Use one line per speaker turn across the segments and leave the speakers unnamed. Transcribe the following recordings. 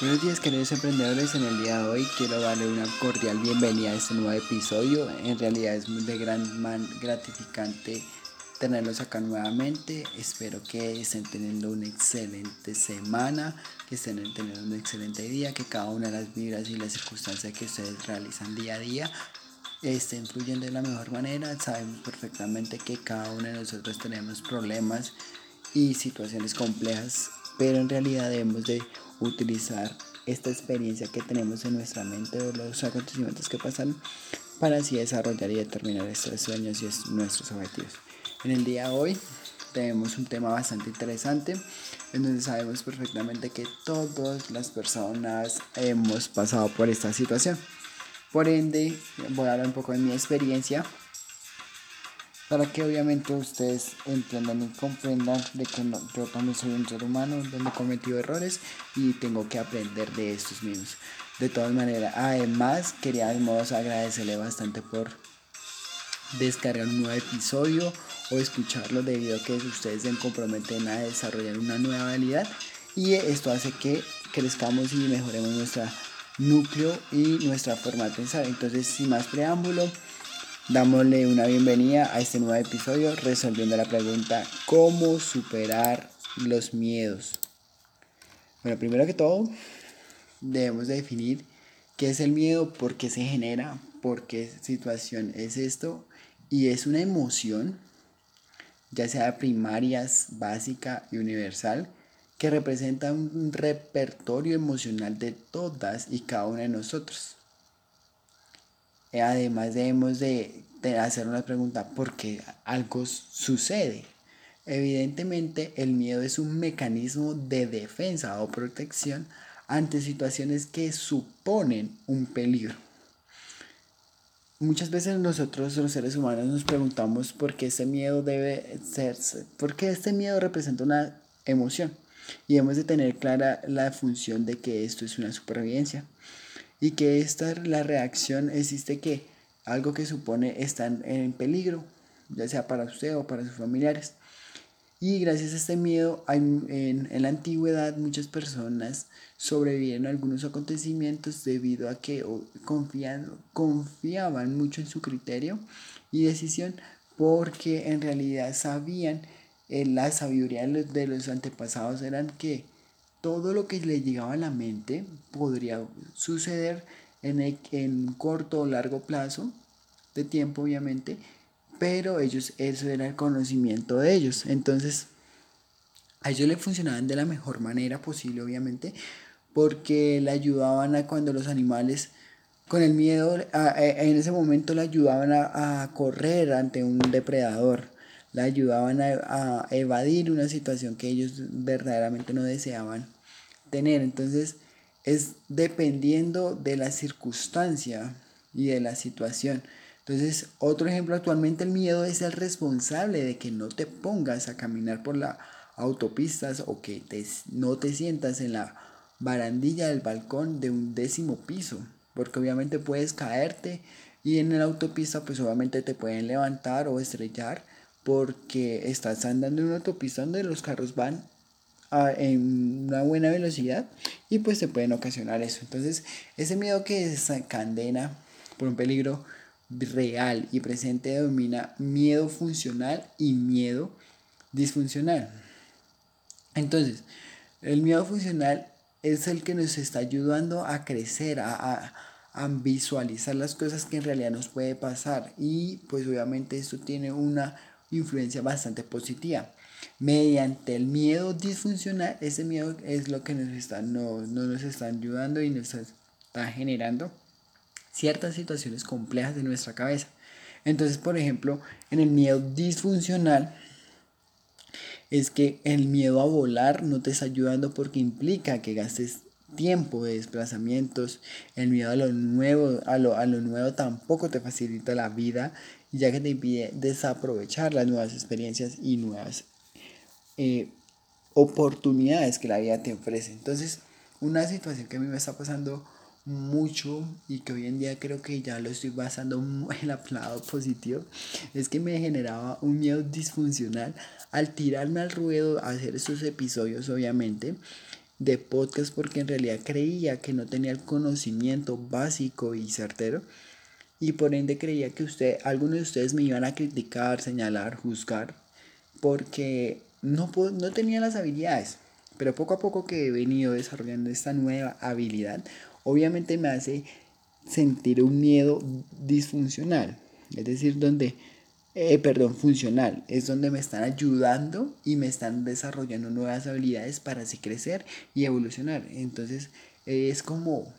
Buenos días queridos emprendedores, en el día de hoy quiero darle una cordial bienvenida a este nuevo episodio. En realidad es muy de gran gratificante tenerlos acá nuevamente. Espero que estén teniendo una excelente semana, que estén teniendo un excelente día, que cada una de las vibras y las circunstancias que ustedes realizan día a día estén fluyendo de la mejor manera. Sabemos perfectamente que cada uno de nosotros tenemos problemas y situaciones complejas, pero en realidad debemos de utilizar esta experiencia que tenemos en nuestra mente o los acontecimientos que pasan para así desarrollar y determinar estos sueños y nuestros objetivos. En el día de hoy tenemos un tema bastante interesante en donde sabemos perfectamente que todas las personas hemos pasado por esta situación. Por ende, voy a hablar un poco de mi experiencia para que obviamente ustedes entiendan y comprendan de que yo también soy un ser humano donde he cometido errores y tengo que aprender de estos mismos. De todas maneras, además quería de modos agradecerle bastante por descargar un nuevo episodio o escucharlo debido a que ustedes se comprometen a desarrollar una nueva habilidad y esto hace que crezcamos y mejoremos nuestro núcleo y nuestra forma de pensar. Entonces, sin más preámbulo, Dámosle una bienvenida a este nuevo episodio resolviendo la pregunta ¿Cómo superar los miedos? Bueno, primero que todo, debemos definir qué es el miedo, por qué se genera, por qué situación es esto. Y es una emoción, ya sea primaria, básica y universal, que representa un repertorio emocional de todas y cada una de nosotros. Eh, además debemos de, hacer una pregunta, ¿por qué algo sucede? Evidentemente el miedo es un mecanismo de defensa o protección ante situaciones que suponen un peligro. Muchas veces nosotros los seres humanos nos preguntamos por qué este miedo debe ser, por qué este miedo representa una emoción y hemos de tener clara la función de que esto es una supervivencia y que esta la reacción existe que algo que supone estar en peligro, ya sea para usted o para sus familiares. Y gracias a este miedo, en, en, la antigüedad muchas personas sobrevivieron a algunos acontecimientos debido a que confían, confiaban mucho en su criterio y decisión porque en realidad sabían, eh, la sabiduría de los antepasados eran que todo lo que le llegaba a la mente podría suceder en, en corto o largo plazo de tiempo, obviamente, pero ellos, eso era el conocimiento de ellos. Entonces, a ellos le funcionaban de la mejor manera posible, obviamente, porque le ayudaban a cuando los animales, con el miedo, en ese momento le ayudaban a, correr ante un depredador, le ayudaban a, a evadir una situación que ellos verdaderamente no deseaban tener. Entonces es dependiendo de la circunstancia y de la situación. Entonces, otro ejemplo, actualmente el miedo es el responsable de que no te pongas a caminar por la autopistas o que te, no te sientas en la barandilla del balcón de un décimo piso, porque obviamente puedes caerte y en la autopista pues obviamente te pueden levantar o estrellar porque estás andando en una autopista donde los carros van en una buena velocidad y pues se pueden ocasionar eso. Entonces, ese miedo que desencadena por un peligro real y presente denomina miedo funcional y miedo disfuncional. Entonces, el miedo funcional es el que nos está ayudando a crecer, a, a visualizar las cosas que en realidad nos puede pasar y pues obviamente esto tiene una influencia bastante positiva mediante el miedo disfuncional, ese miedo es lo que nos está, no, nos está ayudando y nos está generando ciertas situaciones complejas de nuestra cabeza. Entonces, por ejemplo, en el miedo disfuncional, es que el miedo a volar no te está ayudando porque implica que gastes tiempo de desplazamientos, el miedo a lo nuevo, a lo, a lo nuevo tampoco te facilita la vida, ya que te impide desaprovechar las nuevas experiencias y nuevas eh, oportunidades que la vida te ofrece. Entonces, una situación que a mí me está pasando mucho y que hoy en día creo que ya lo estoy basando en el lado positivo es que me generaba un miedo disfuncional al tirarme al ruedo a hacer estos episodios obviamente de podcast porque en realidad creía que no tenía el conocimiento básico y certero y por ende creía que usted, algunos de ustedes me iban a criticar, señalar, juzgar porque no, no tenía las habilidades. Pero poco a poco que he venido desarrollando esta nueva habilidad, obviamente me hace sentir un miedo disfuncional. Es decir, donde, eh, perdón, funcional. Es donde me están ayudando y me están desarrollando nuevas habilidades para así crecer y evolucionar. Entonces, es como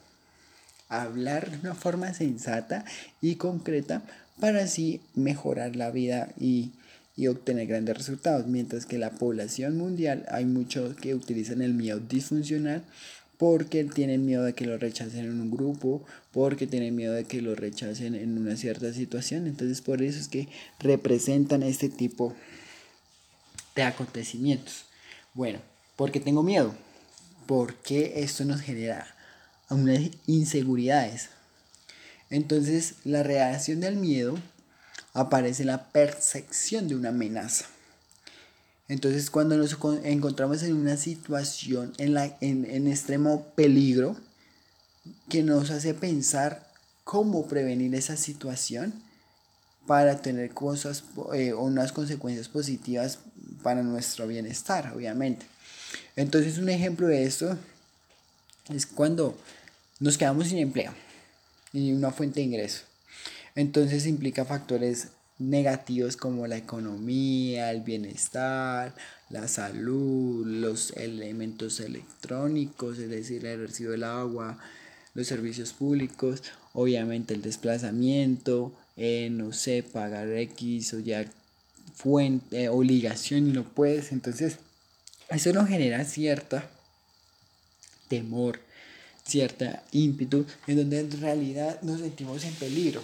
hablar de una forma sensata y concreta para así mejorar la vida y y obtener grandes resultados, mientras que la población mundial hay muchos que utilizan el miedo disfuncional porque tienen miedo de que lo rechacen en un grupo, porque tienen miedo de que lo rechacen en una cierta situación, entonces por eso es que representan este tipo de acontecimientos. Bueno, porque tengo miedo, porque esto nos genera unas inseguridades. Entonces, la reacción del miedo aparece la percepción de una amenaza. Entonces cuando nos encontramos en una situación en, la, en, extremo peligro que nos hace pensar cómo prevenir esa situación para tener cosas eh, unas consecuencias positivas para nuestro bienestar, obviamente. Entonces un ejemplo de esto es cuando nos quedamos sin empleo y una fuente de ingreso. Entonces implica factores negativos como la economía, el bienestar, la salud, los elementos electrónicos, es decir, el recibo del agua, los servicios públicos, obviamente el desplazamiento, eh, no sé, pagar X o ya fuente, obligación y no puedes. Entonces, eso nos genera cierta temor, cierta ímpetu, en donde en realidad nos sentimos en peligro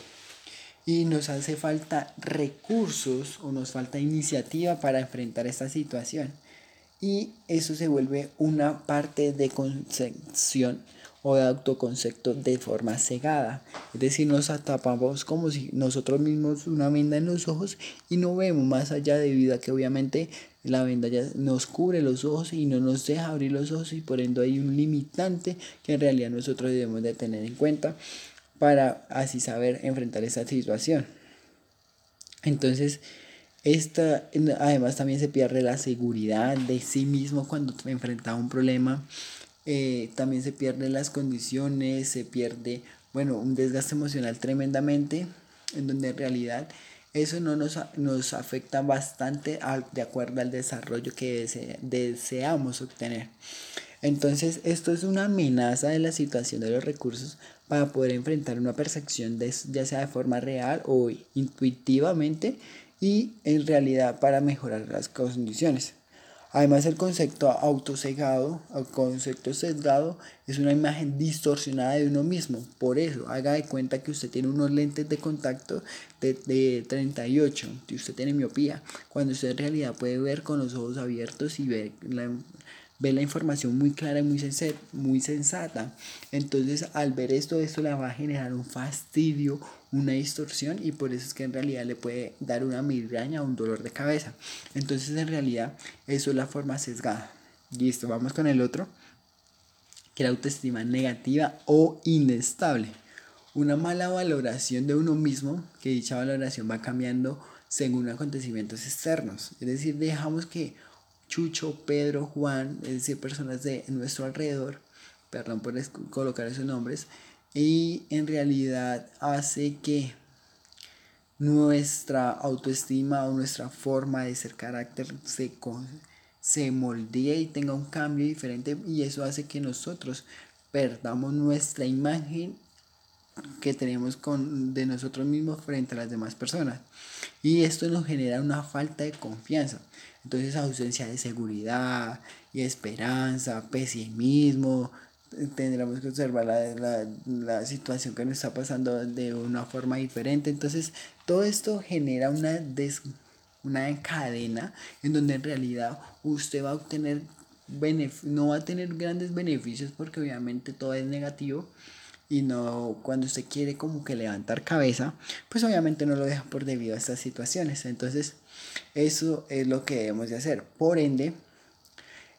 y nos hace falta recursos o nos falta iniciativa para enfrentar esta situación. Y eso se vuelve una parte de concepción o de autoconcepto de forma cegada. Es decir, nos atapamos como si nosotros mismos una venda en los ojos y no vemos más allá debido a que obviamente la venda ya nos cubre los ojos y no nos deja abrir los ojos y por ende hay un limitante que en realidad nosotros debemos de tener en cuenta para así saber enfrentar esa situación. Entonces, esta, además también se pierde la seguridad de sí mismo cuando enfrenta un problema. Eh, también se pierden las condiciones, se pierde, bueno, un desgaste emocional tremendamente, en donde en realidad eso no nos, nos afecta bastante de acuerdo al desarrollo que deseamos obtener. Entonces, esto es una amenaza de la situación de los recursos para poder enfrentar una percepción de, ya sea de forma real o intuitivamente y en realidad para mejorar las condiciones. Además, el concepto autosegado o concepto sesgado es una imagen distorsionada de uno mismo. Por eso, haga de cuenta que usted tiene unos lentes de contacto de, de 38, y usted tiene miopía, cuando usted en realidad puede ver con los ojos abiertos y ver la, ve la información muy clara y muy, muy sensata. Entonces al ver esto, esto le va a generar un fastidio, una distorsión y por eso es que en realidad le puede dar una migraña o un dolor de cabeza. Entonces en realidad eso es la forma sesgada. Listo, vamos con el otro, que la autoestima negativa o inestable. Una mala valoración de uno mismo, que dicha valoración va cambiando según acontecimientos externos. Es decir, dejamos que Chucho, Pedro, Juan, es decir, personas de nuestro alrededor, perdón por colocar esos nombres, y en realidad hace que nuestra autoestima o nuestra forma de ser carácter se, se moldee y tenga un cambio diferente y eso hace que nosotros perdamos nuestra imagen que tenemos con, de nosotros mismos frente a las demás personas. Y esto nos genera una falta de confianza. Entonces ausencia de seguridad y esperanza, pesimismo, tendremos que observar la, la, la, situación que nos está pasando de una forma diferente. Entonces, todo esto genera una, des, una cadena en donde en realidad usted va a obtener no va a tener grandes beneficios porque obviamente todo es negativo y no cuando usted quiere como que levantar cabeza, pues obviamente no lo deja por debido a estas situaciones. Entonces, eso es lo que debemos de hacer. Por ende,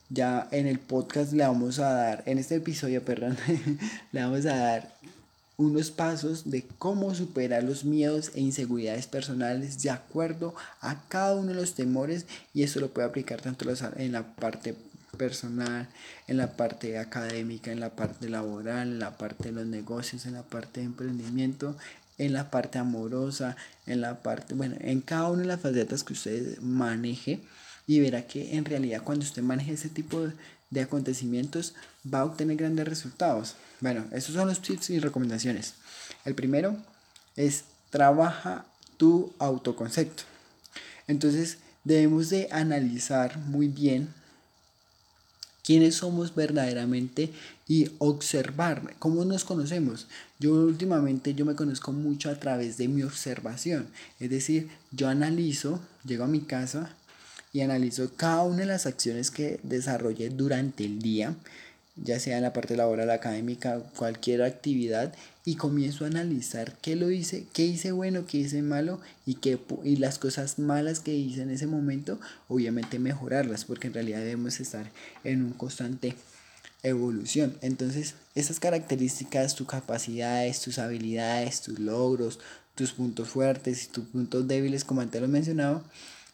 ya en el podcast le vamos a dar, en este episodio, perdón, le vamos a dar unos pasos de cómo superar los miedos e inseguridades personales de acuerdo a cada uno de los temores y eso lo puede aplicar tanto en la parte personal, en la parte académica, en la parte laboral, en la parte de los negocios, en la parte de emprendimiento, en la parte amorosa, en la parte, bueno, en cada una de las facetas que usted maneje y verá que en realidad cuando usted maneje ese tipo de, acontecimientos va a obtener grandes resultados. Bueno, esos son los tips y recomendaciones. El primero es trabaja tu autoconcepto. Entonces debemos de analizar muy bien quiénes somos verdaderamente y observar cómo nos conocemos. Yo últimamente yo me conozco mucho a través de mi observación, es decir, yo analizo, llego a mi casa y analizo cada una de las acciones que desarrollé durante el día, ya sea en la parte laboral, académica, cualquier actividad, y comienzo a analizar qué lo hice, qué hice bueno, qué hice malo y, qué, y las cosas malas que hice en ese momento, obviamente mejorarlas, porque en realidad debemos estar en un constante evolución. Entonces, esas características, tus capacidades, tus habilidades, tus logros, tus puntos fuertes y tus puntos débiles, como antes lo mencionaba,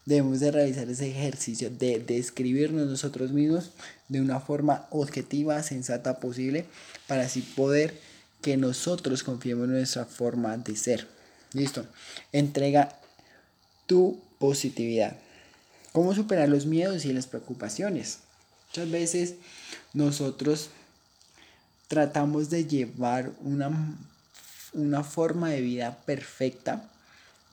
debemos de realizar ese ejercicio de describirnos nosotros mismos de una forma objetiva, sensata posible, para así poder que nosotros confiemos en nuestra forma de ser. Listo. Entrega tu positividad. ¿Cómo superar los miedos y las preocupaciones? Muchas veces nosotros tratamos de llevar una, una forma de vida perfecta,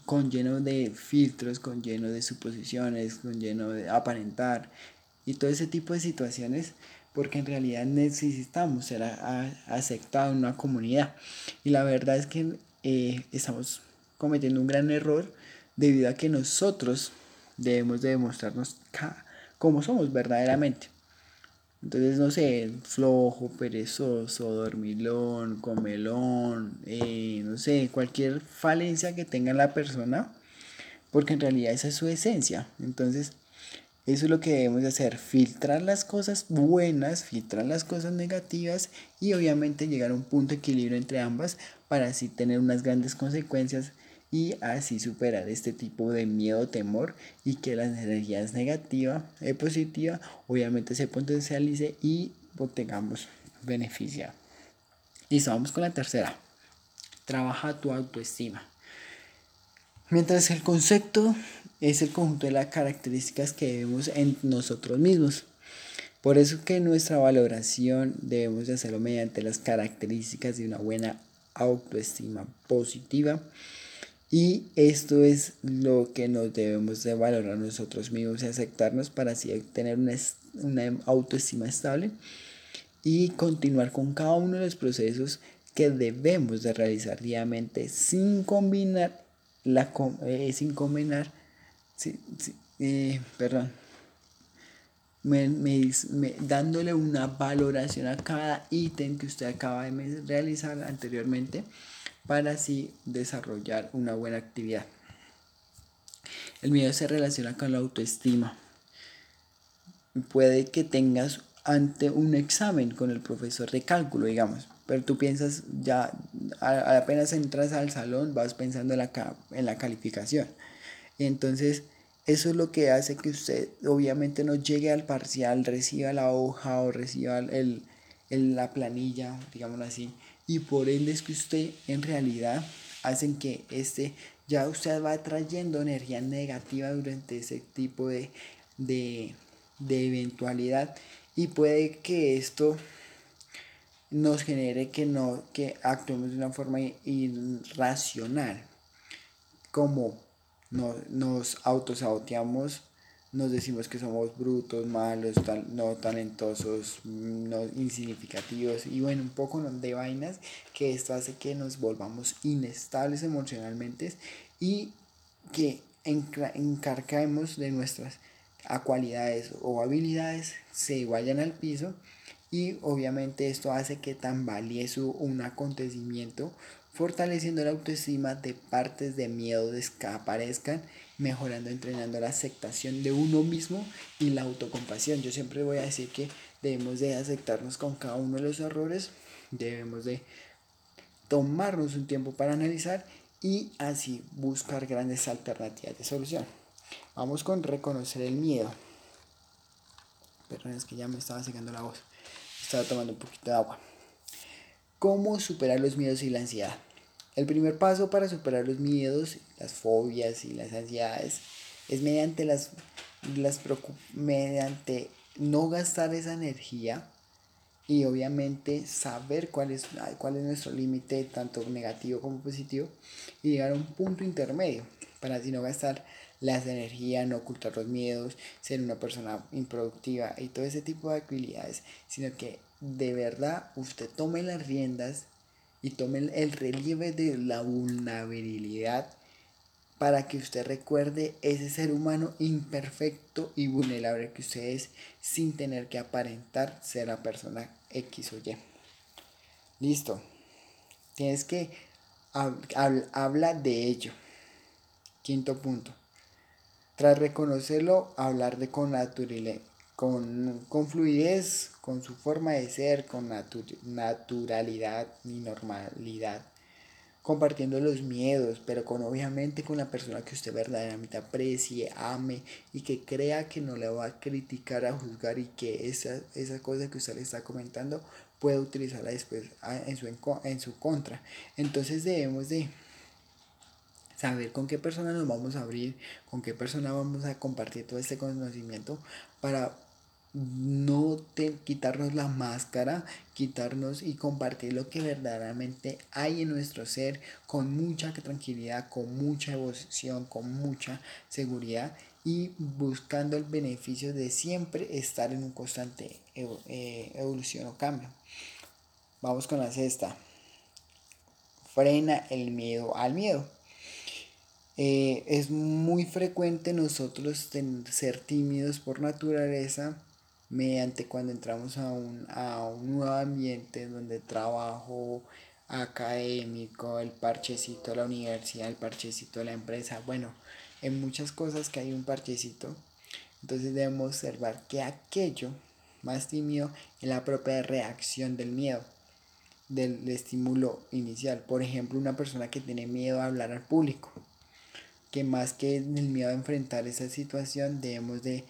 con lleno de filtros, con lleno de suposiciones, con lleno de aparentar y todo ese tipo de situaciones, porque en realidad necesitamos ser aceptados en una comunidad. Y la verdad es que eh, estamos cometiendo un gran error debido a que nosotros debemos de demostrarnos cómo somos verdaderamente. Entonces, no sé, flojo, perezoso, dormilón, comelón, eh, no sé, cualquier falencia que tenga la persona, porque en realidad esa es su esencia. Entonces, eso es lo que debemos de hacer, filtrar las cosas buenas, filtrar las cosas negativas y obviamente llegar a un punto de equilibrio entre ambas para así tener unas grandes consecuencias y así superar este tipo de miedo, temor y que las energías negativas y positivas obviamente se potencialice y obtengamos beneficio. Listo, vamos con la tercera. Trabaja tu autoestima. Mientras el concepto es el conjunto de las características que vemos en nosotros mismos. Por eso que nuestra valoración debemos de hacerlo mediante las características de una buena autoestima positiva y esto es lo que nos debemos de valorar nosotros mismos y aceptarnos para así tener una, una autoestima estable y continuar con cada uno de los procesos que debemos de realizar diariamente sin combinar la eh, sin combinar eh, perdón. Me, dándole una valoración a cada ítem que usted acaba de realizar anteriormente para así desarrollar una buena actividad. El miedo se relaciona con la autoestima. Puede que tengas ante un examen con el profesor de cálculo, digamos, pero tú piensas ya, apenas entras al salón, vas pensando en la, en la calificación. Entonces, eso es lo que hace que usted obviamente no llegue al parcial, reciba la hoja o reciba el, la planilla, digámoslo así, y por ende es que usted en realidad hacen que este ya usted va trayendo energía negativa durante ese tipo de, de, de eventualidad y puede que esto nos genere que no que actuemos de una forma irracional como no, nos autosaboteamos nos decimos que somos brutos, malos, no talentosos, no insignificativos y bueno, un poco de vainas que esto hace que nos volvamos inestables emocionalmente y que encarcaemos de nuestras cualidades o habilidades se vayan al piso y obviamente esto hace que tambalee su un acontecimiento fortaleciendo la autoestima de partes de miedo desaparezcan mejorando, entrenando la aceptación de uno mismo y la autocompasión. Yo siempre voy a decir que debemos de aceptarnos con cada uno de los errores, debemos de tomarnos un tiempo para analizar y así buscar grandes alternativas de solución. Vamos con reconocer el miedo. Perdón, es que ya me estaba secando la voz. Estaba tomando un poquito de agua. ¿Cómo superar los miedos y la ansiedad? El primer paso para superar los miedos, las fobias y las ansiedades es mediante las, las mediante no gastar esa energía y obviamente saber cuál es, cuál es nuestro límite, tanto negativo como positivo, y llegar a un punto intermedio para así no gastar las energías, no ocultar los miedos, ser una persona improductiva y todo ese tipo de habilidades, sino que de verdad usted tome las riendas y tome el relieve de la vulnerabilidad para que usted recuerde ese ser humano imperfecto y vulnerable que usted es sin tener que aparentar ser la persona X o Y. Listo. Tienes que hablar de ello. Quinto punto. Tras reconocerlo, hablar de con naturalidad, con, con, fluidez, con su forma de ser, con naturalidad y normalidad, compartiendo los miedos, pero con obviamente con la persona que usted verdaderamente aprecie, ame y que crea que no le va a criticar, a juzgar y que esa, esa cosa que usted le está comentando puede utilizarla después en su, en su contra. Entonces debemos de saber con qué persona nos vamos a abrir, con qué persona vamos a compartir todo este conocimiento para no te, quitarnos la máscara, quitarnos y compartir lo que verdaderamente hay en nuestro ser con mucha tranquilidad, con mucha evolución, con mucha seguridad y buscando el beneficio de siempre estar en un constante eh, evolución o cambio. Vamos con la sexta. Frena el miedo al miedo. Eh, es muy frecuente nosotros ser tímidos por naturaleza mediante cuando entramos a un, a un nuevo ambiente donde trabajo académico, el parchecito de la universidad, el parchecito de la empresa, bueno, en muchas cosas que hay un parchecito, entonces debemos observar que aquello más tímido es la propia reacción del miedo, del estímulo inicial. Por ejemplo, una persona que tiene miedo a hablar al público que más que el miedo a enfrentar esa situación debemos de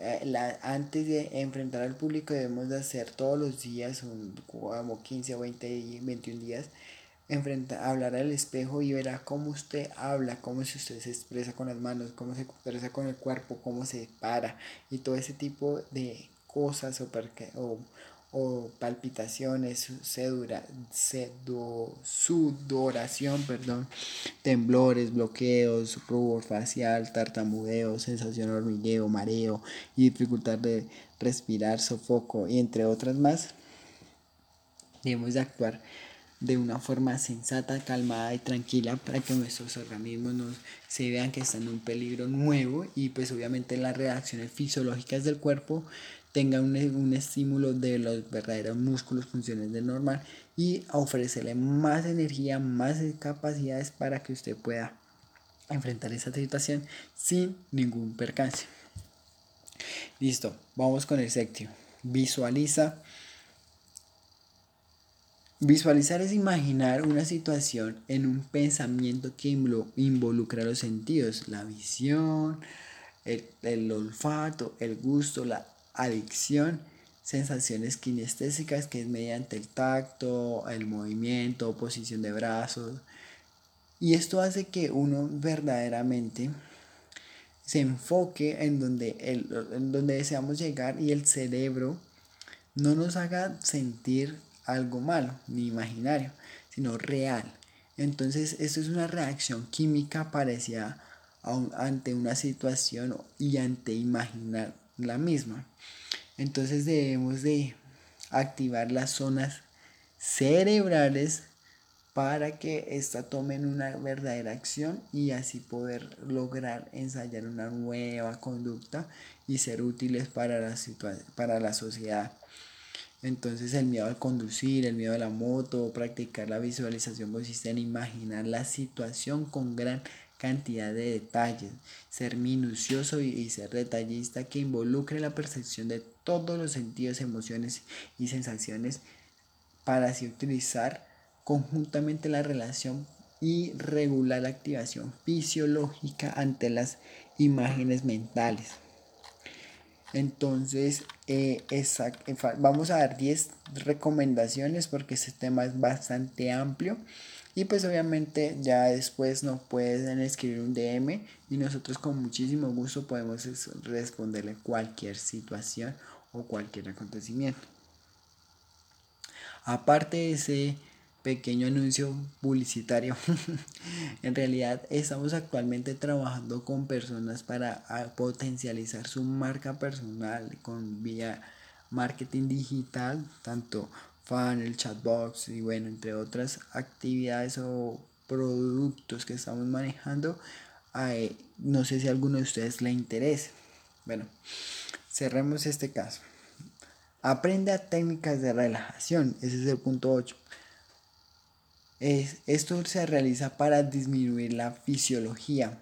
eh, la, antes de enfrentar al público debemos de hacer todos los días un, como 15 o 20 21 días enfrentar, hablar al espejo y verá cómo usted habla, cómo si usted se expresa con las manos, cómo se expresa con el cuerpo, cómo se para y todo ese tipo de cosas o, o, o palpitaciones, cedura, sudoración, perdón, temblores, bloqueos, rubor facial, tartamudeo, sensación hormigueo, mareo y dificultad de respirar, sofoco y entre otras más, debemos de actuar de una forma sensata, calmada y tranquila para que nuestros organismos nos, se vean que están en un peligro nuevo y pues obviamente las reacciones fisiológicas del cuerpo tenga un, un, estímulo de los verdaderos músculos, funciones de normal y ofrecerle más energía, más capacidades para que usted pueda enfrentar esa situación sin ningún percance. Listo, vamos con el séptimo. Visualiza. Visualizar es imaginar una situación en un pensamiento que involucra los sentidos, la visión, el, el olfato, el gusto, la adicción, sensaciones kinestésicas, que es mediante el tacto, el movimiento, posición de brazos. Y esto hace que uno verdaderamente se enfoque en donde, el, en donde deseamos llegar y el cerebro no nos haga sentir algo malo ni imaginario, sino real. Entonces, esto es una reacción química parecida ante una situación y ante imaginar la misma. Entonces debemos de activar las zonas cerebrales para que ésta tomen una verdadera acción y así poder lograr ensayar una nueva conducta y ser útiles para la, para la sociedad. Entonces el miedo al conducir, el miedo a la moto, practicar la visualización consiste en imaginar la situación con gran cantidad de detalles, ser minucioso y, ser detallista que involucre la percepción de todos los sentidos, emociones y sensaciones para así utilizar conjuntamente la relación y regular la activación fisiológica ante las imágenes mentales. Entonces, eh, vamos a dar 10 recomendaciones porque este tema es bastante amplio. Y pues obviamente ya después nos pueden escribir un DM y nosotros con muchísimo gusto podemos responderle cualquier situación o cualquier acontecimiento. Aparte de ese pequeño anuncio publicitario. en realidad estamos actualmente trabajando con personas para ah, potencializar su marca personal con vía marketing digital, tanto funnel, chatbox y bueno, entre otras actividades o productos que estamos manejando. no sé si a alguno de ustedes le interese. Bueno, cerremos este caso. Aprende a técnicas de relajación. Ese es el punto 8 esto se realiza para disminuir la fisiología,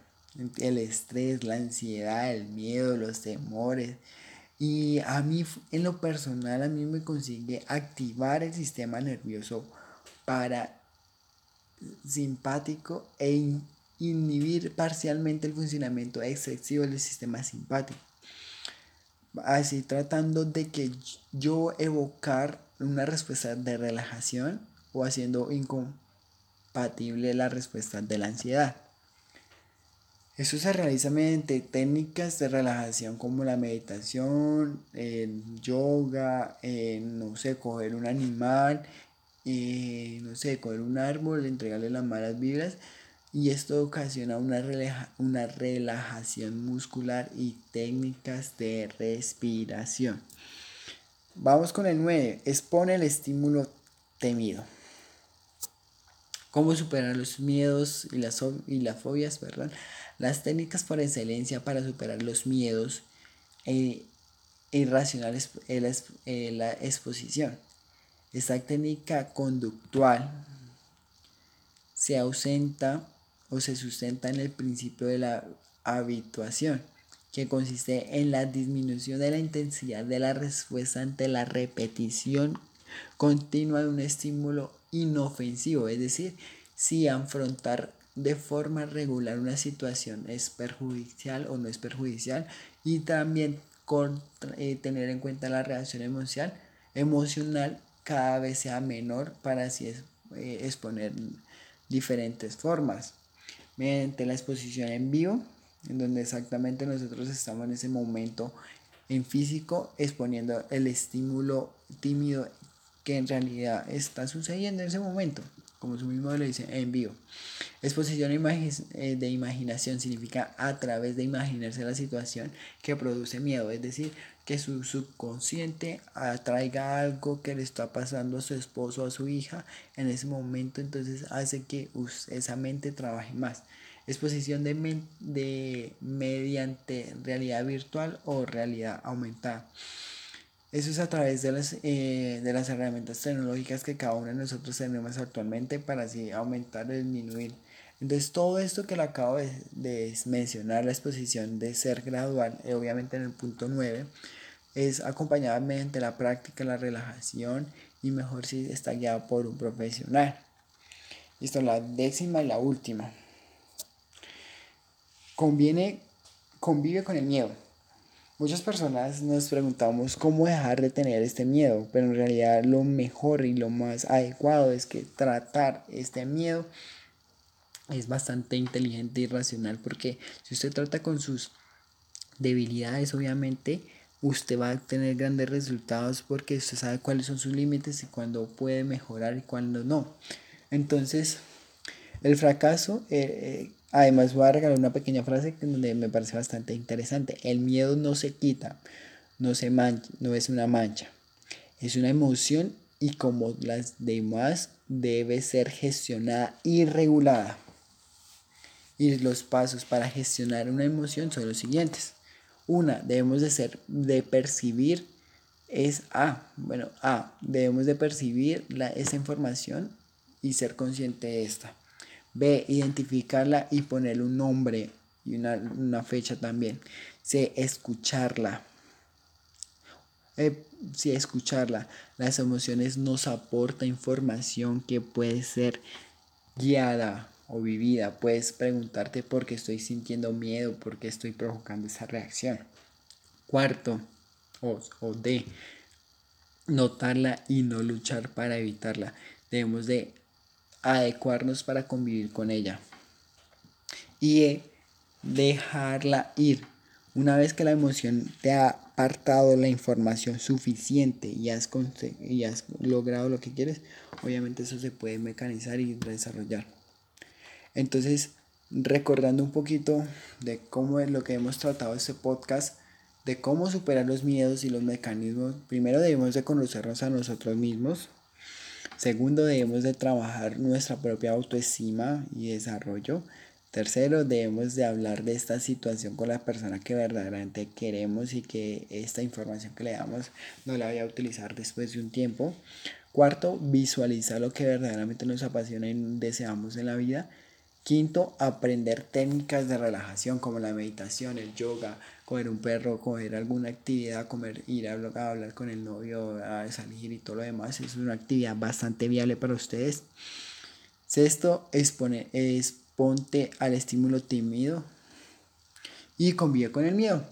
el estrés, la ansiedad, el miedo, los temores. Y a mí, en lo personal, a mí me consigue activar el sistema nervioso para simpático e inhibir parcialmente el funcionamiento excesivo del sistema simpático. Así tratando de que yo evocar una respuesta de relajación o haciendo la respuesta de la ansiedad. Eso se realiza mediante técnicas de relajación como la meditación, el yoga, no sé, coger un animal, no sé, coger un árbol, entregarle las malas vibras y esto ocasiona una, una relajación muscular y técnicas de respiración. Vamos con el 9. Expone el estímulo temido cómo superar los miedos y las, y las fobias, perdón, las técnicas por excelencia para superar los miedos e, irracionales es la exposición. Esta técnica conductual se ausenta o se sustenta en el principio de la habituación, que consiste en la disminución de la intensidad de la respuesta ante la repetición continua de un estímulo inofensivo, es decir, si afrontar de forma regular una situación es perjudicial o no es perjudicial y también con, eh, tener en cuenta la reacción emocional, emocional cada vez sea menor para así eh, exponer diferentes formas. Mediante la exposición en vivo, en donde exactamente nosotros estamos en ese momento en físico exponiendo el estímulo tímido que en realidad está sucediendo en ese momento, como su mismo lo dice, en vivo. Exposición eh, de imaginación significa a través de imaginarse la situación que produce miedo, es decir, que su subconsciente atraiga algo que le está pasando a su esposo o a su hija en ese momento, entonces hace que esa mente trabaje más. Exposición de, de mediante realidad virtual o realidad aumentada. Eso es a través de las, eh, de las herramientas tecnológicas que cada uno de nosotros tenemos actualmente para así aumentar o disminuir. Entonces todo esto que le acabo de, mencionar, la exposición de ser gradual, eh, obviamente en el punto 9, es acompañada mediante la práctica, la relajación y mejor si está guiada por un profesional. Listo, la décima y la última. Conviene, convive con el miedo. Muchas personas nos preguntamos cómo dejar de tener este miedo, pero en realidad lo mejor y lo más adecuado es que tratar este miedo es bastante inteligente y racional porque si usted trata con sus debilidades, obviamente usted va a tener grandes resultados porque usted sabe cuáles son sus límites y cuándo puede mejorar y cuándo no. Entonces, el fracaso eh, eh, Además voy a regalar una pequeña frase que me parece bastante interesante. El miedo no se quita, no se mancha, no es una mancha. Es una emoción y como las demás debe ser gestionada y regulada. Y los pasos para gestionar una emoción son los siguientes. Una, debemos de ser, de percibir es A. Bueno, A, debemos de percibir la, esa información y ser consciente de esta. B, identificarla y ponerle un nombre y una, fecha también. C, escucharla. Eh, sí, escucharla. Las emociones nos aportan información que puede ser guiada o vivida. Puedes preguntarte por qué estoy sintiendo miedo, por qué estoy provocando esa reacción. Cuarto, o, o D, notarla y no luchar para evitarla. Debemos de adecuarnos para convivir con ella. Y dejarla ir. Una vez que la emoción te ha apartado la información suficiente y has, y has logrado lo que quieres, obviamente eso se puede mecanizar y desarrollar. Entonces, recordando un poquito de cómo es lo que hemos tratado este podcast, de cómo superar los miedos y los mecanismos, primero debemos de conocernos a nosotros mismos. Segundo, debemos de trabajar nuestra propia autoestima y desarrollo. Tercero, debemos de hablar de esta situación con la persona que verdaderamente queremos y que esta información que le damos no la vaya a utilizar después de un tiempo. Cuarto, visualizar lo que verdaderamente nos apasiona y deseamos en la vida. Quinto, aprender técnicas de relajación como la meditación, el yoga, coger un perro, coger alguna actividad, comer, ir a hablar con el novio, a salir y todo lo demás. Es una actividad bastante viable para ustedes. Sexto, expone, exponte al estímulo tímido y convive con el miedo.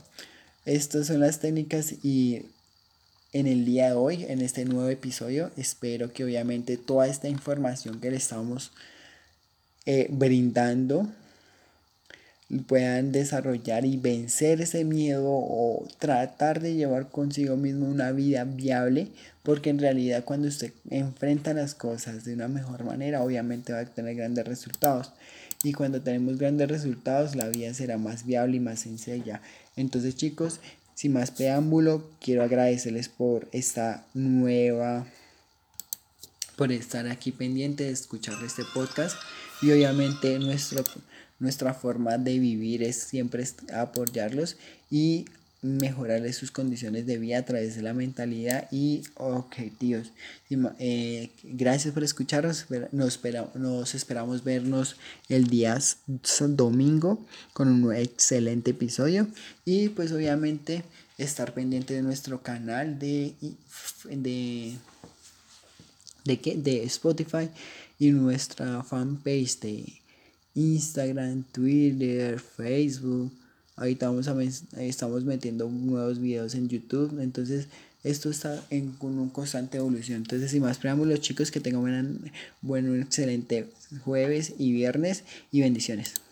Estas son las técnicas y en el día de hoy, en este nuevo episodio, espero que obviamente toda esta información que le estamos eh, brindando puedan desarrollar y vencer ese miedo o tratar de llevar consigo mismo una vida viable porque en realidad cuando usted enfrenta las cosas de una mejor manera obviamente va a tener grandes resultados. Y cuando tenemos grandes resultados la vida será más viable y más sencilla. Entonces chicos sin más preámbulo quiero agradecerles por esta nueva por estar aquí pendiente de escuchar este podcast y obviamente nuestra forma de vivir es siempre apoyarlos y mejorarles sus condiciones de vida a través de la mentalidad y objetivos. Eh, gracias por escucharnos. Nos, nos esperamos vernos el día domingo con un excelente episodio y pues obviamente estar pendiente de nuestro canal de, de, de, de Spotify y nuestra fanpage de Instagram, Twitter, Facebook. Ahorita vamos a estamos metiendo nuevos videos en YouTube. Entonces, esto está en una constante evolución. Entonces, sin más preámbulos, chicos, que tengan buen, buen excelente jueves y viernes y bendiciones.